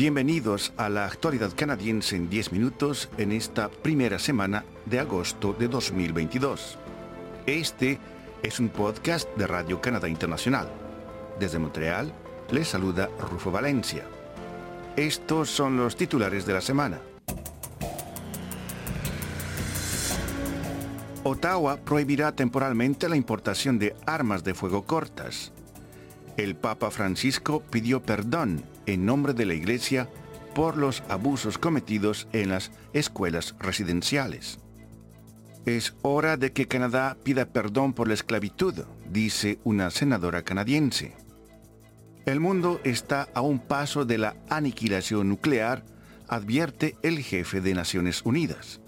Bienvenidos a la actualidad canadiense en 10 minutos en esta primera semana de agosto de 2022. Este es un podcast de Radio Canadá Internacional. Desde Montreal les saluda Rufo Valencia. Estos son los titulares de la semana. Ottawa prohibirá temporalmente la importación de armas de fuego cortas. El Papa Francisco pidió perdón en nombre de la Iglesia por los abusos cometidos en las escuelas residenciales. Es hora de que Canadá pida perdón por la esclavitud, dice una senadora canadiense. El mundo está a un paso de la aniquilación nuclear, advierte el jefe de Naciones Unidas.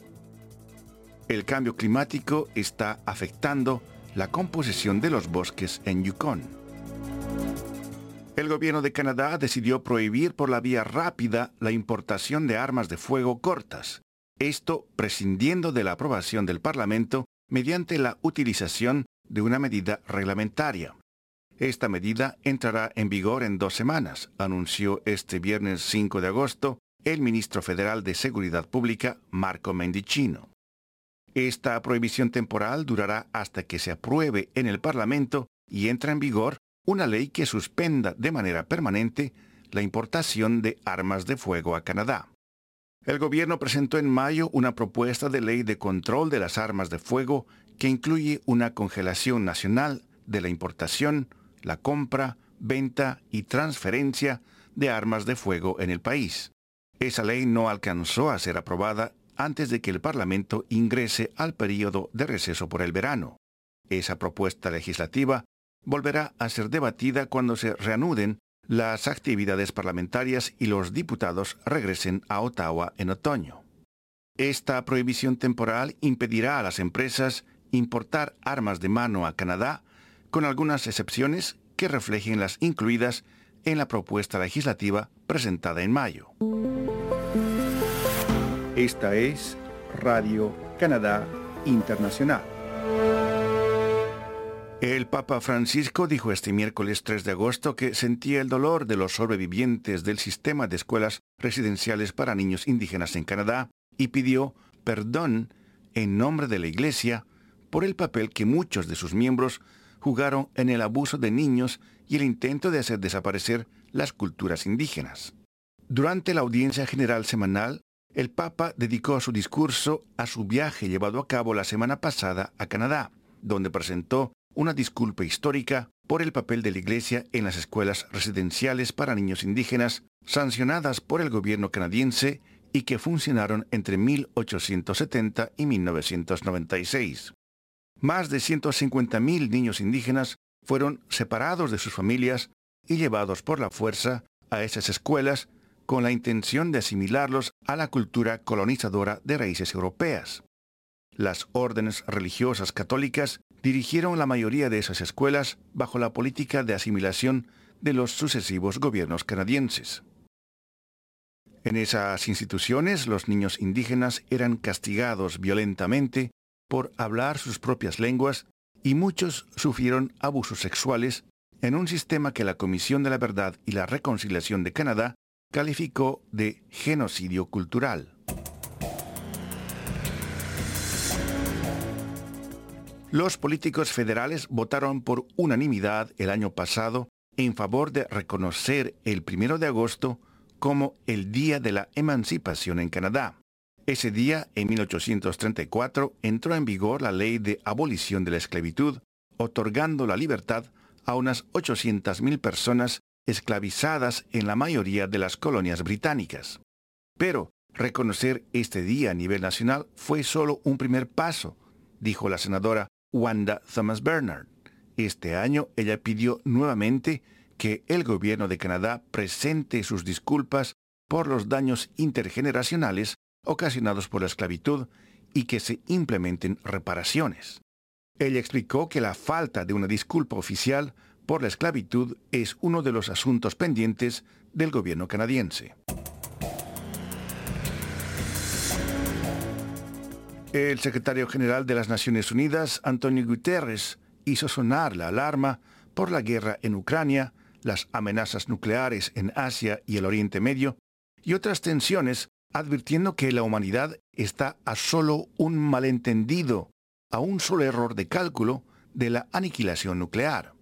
El cambio climático está afectando la composición de los bosques en Yukon. El gobierno de Canadá decidió prohibir por la vía rápida la importación de armas de fuego cortas, esto prescindiendo de la aprobación del Parlamento mediante la utilización de una medida reglamentaria. Esta medida entrará en vigor en dos semanas, anunció este viernes 5 de agosto el ministro federal de Seguridad Pública, Marco Mendicino. Esta prohibición temporal durará hasta que se apruebe en el Parlamento y entra en vigor una ley que suspenda de manera permanente la importación de armas de fuego a Canadá. El gobierno presentó en mayo una propuesta de ley de control de las armas de fuego que incluye una congelación nacional de la importación, la compra, venta y transferencia de armas de fuego en el país. Esa ley no alcanzó a ser aprobada antes de que el Parlamento ingrese al período de receso por el verano. Esa propuesta legislativa volverá a ser debatida cuando se reanuden las actividades parlamentarias y los diputados regresen a Ottawa en otoño. Esta prohibición temporal impedirá a las empresas importar armas de mano a Canadá, con algunas excepciones que reflejen las incluidas en la propuesta legislativa presentada en mayo. Esta es Radio Canadá Internacional. El Papa Francisco dijo este miércoles 3 de agosto que sentía el dolor de los sobrevivientes del sistema de escuelas residenciales para niños indígenas en Canadá y pidió perdón en nombre de la Iglesia por el papel que muchos de sus miembros jugaron en el abuso de niños y el intento de hacer desaparecer las culturas indígenas. Durante la audiencia general semanal, el Papa dedicó su discurso a su viaje llevado a cabo la semana pasada a Canadá, donde presentó una disculpa histórica por el papel de la Iglesia en las escuelas residenciales para niños indígenas, sancionadas por el gobierno canadiense y que funcionaron entre 1870 y 1996. Más de 150.000 niños indígenas fueron separados de sus familias y llevados por la fuerza a esas escuelas con la intención de asimilarlos a la cultura colonizadora de raíces europeas. Las órdenes religiosas católicas dirigieron la mayoría de esas escuelas bajo la política de asimilación de los sucesivos gobiernos canadienses. En esas instituciones los niños indígenas eran castigados violentamente por hablar sus propias lenguas y muchos sufrieron abusos sexuales en un sistema que la Comisión de la Verdad y la Reconciliación de Canadá calificó de genocidio cultural. Los políticos federales votaron por unanimidad el año pasado en favor de reconocer el 1 de agosto como el Día de la Emancipación en Canadá. Ese día, en 1834, entró en vigor la ley de abolición de la esclavitud, otorgando la libertad a unas 800.000 personas esclavizadas en la mayoría de las colonias británicas. Pero reconocer este día a nivel nacional fue solo un primer paso, dijo la senadora Wanda Thomas Bernard. Este año ella pidió nuevamente que el gobierno de Canadá presente sus disculpas por los daños intergeneracionales ocasionados por la esclavitud y que se implementen reparaciones. Ella explicó que la falta de una disculpa oficial por la esclavitud es uno de los asuntos pendientes del gobierno canadiense. El secretario general de las Naciones Unidas, Antonio Guterres, hizo sonar la alarma por la guerra en Ucrania, las amenazas nucleares en Asia y el Oriente Medio y otras tensiones, advirtiendo que la humanidad está a solo un malentendido, a un solo error de cálculo de la aniquilación nuclear.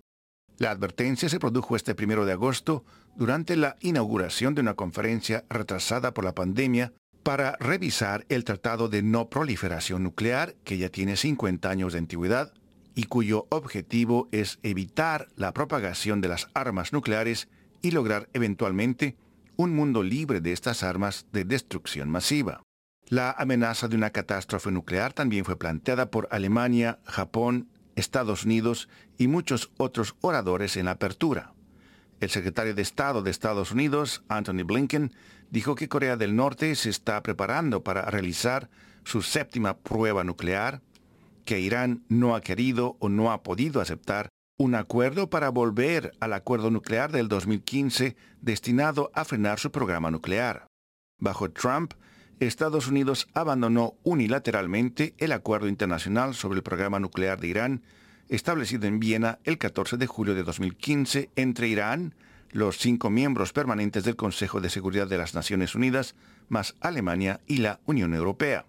La advertencia se produjo este primero de agosto durante la inauguración de una conferencia retrasada por la pandemia para revisar el Tratado de No Proliferación Nuclear, que ya tiene 50 años de antigüedad y cuyo objetivo es evitar la propagación de las armas nucleares y lograr eventualmente un mundo libre de estas armas de destrucción masiva. La amenaza de una catástrofe nuclear también fue planteada por Alemania, Japón, Estados Unidos y muchos otros oradores en la apertura. El secretario de Estado de Estados Unidos, Anthony Blinken, dijo que Corea del Norte se está preparando para realizar su séptima prueba nuclear, que Irán no ha querido o no ha podido aceptar un acuerdo para volver al acuerdo nuclear del 2015 destinado a frenar su programa nuclear. Bajo Trump, Estados Unidos abandonó unilateralmente el acuerdo internacional sobre el programa nuclear de Irán establecido en Viena el 14 de julio de 2015 entre Irán, los cinco miembros permanentes del Consejo de Seguridad de las Naciones Unidas, más Alemania y la Unión Europea.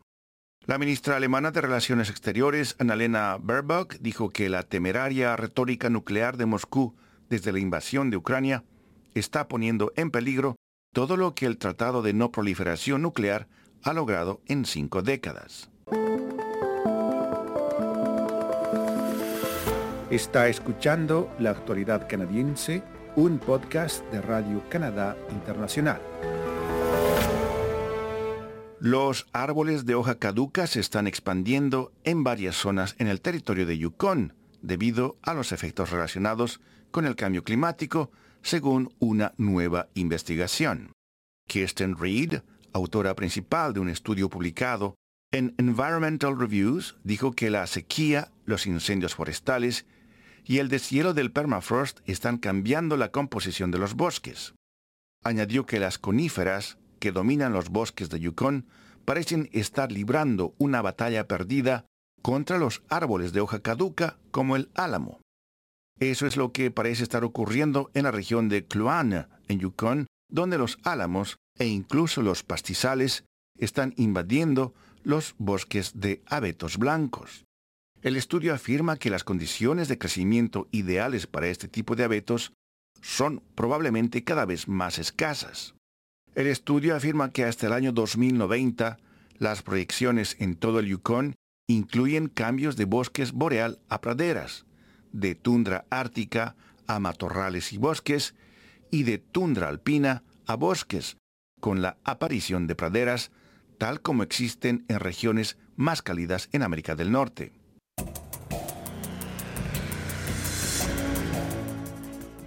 La ministra alemana de Relaciones Exteriores, Annalena Baerbock, dijo que la temeraria retórica nuclear de Moscú desde la invasión de Ucrania está poniendo en peligro todo lo que el Tratado de No Proliferación Nuclear ha logrado en cinco décadas. Está escuchando La Actualidad Canadiense, un podcast de Radio Canadá Internacional. Los árboles de hoja caduca se están expandiendo en varias zonas en el territorio de Yukon debido a los efectos relacionados con el cambio climático, según una nueva investigación. Kirsten Reed, autora principal de un estudio publicado en Environmental Reviews, dijo que la sequía, los incendios forestales y el deshielo del permafrost están cambiando la composición de los bosques. Añadió que las coníferas que dominan los bosques de Yukon parecen estar librando una batalla perdida contra los árboles de hoja caduca como el álamo. Eso es lo que parece estar ocurriendo en la región de Kluane, en Yukon, donde los álamos e incluso los pastizales están invadiendo los bosques de abetos blancos. El estudio afirma que las condiciones de crecimiento ideales para este tipo de abetos son probablemente cada vez más escasas. El estudio afirma que hasta el año 2090 las proyecciones en todo el Yukon incluyen cambios de bosques boreal a praderas, de tundra ártica a matorrales y bosques, y de tundra alpina a bosques, con la aparición de praderas tal como existen en regiones más cálidas en América del Norte.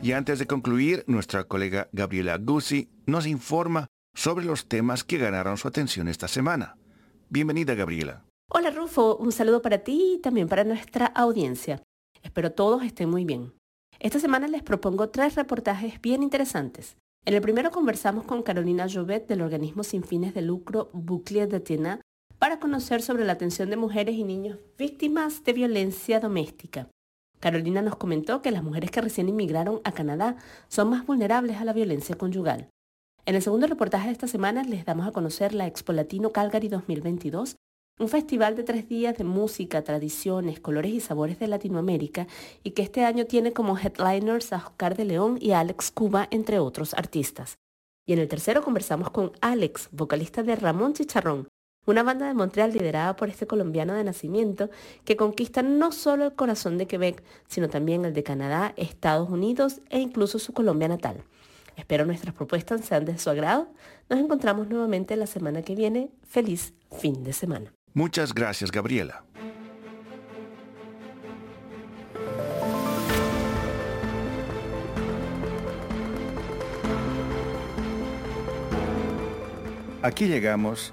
Y antes de concluir, nuestra colega Gabriela Guzzi nos informa sobre los temas que ganaron su atención esta semana. Bienvenida, Gabriela. Hola, Rufo. Un saludo para ti y también para nuestra audiencia. Espero todos estén muy bien. Esta semana les propongo tres reportajes bien interesantes. En el primero conversamos con Carolina Jovet del organismo sin fines de lucro Bouclier de Tiena para conocer sobre la atención de mujeres y niños víctimas de violencia doméstica. Carolina nos comentó que las mujeres que recién inmigraron a Canadá son más vulnerables a la violencia conyugal. En el segundo reportaje de esta semana les damos a conocer la Expo Latino Calgary 2022, un festival de tres días de música, tradiciones, colores y sabores de Latinoamérica y que este año tiene como headliners a Oscar de León y a Alex Cuba, entre otros artistas. Y en el tercero conversamos con Alex, vocalista de Ramón Chicharrón, una banda de Montreal liderada por este colombiano de nacimiento que conquista no solo el corazón de Quebec, sino también el de Canadá, Estados Unidos e incluso su Colombia natal. Espero nuestras propuestas sean de su agrado. Nos encontramos nuevamente la semana que viene. Feliz fin de semana. Muchas gracias, Gabriela. Aquí llegamos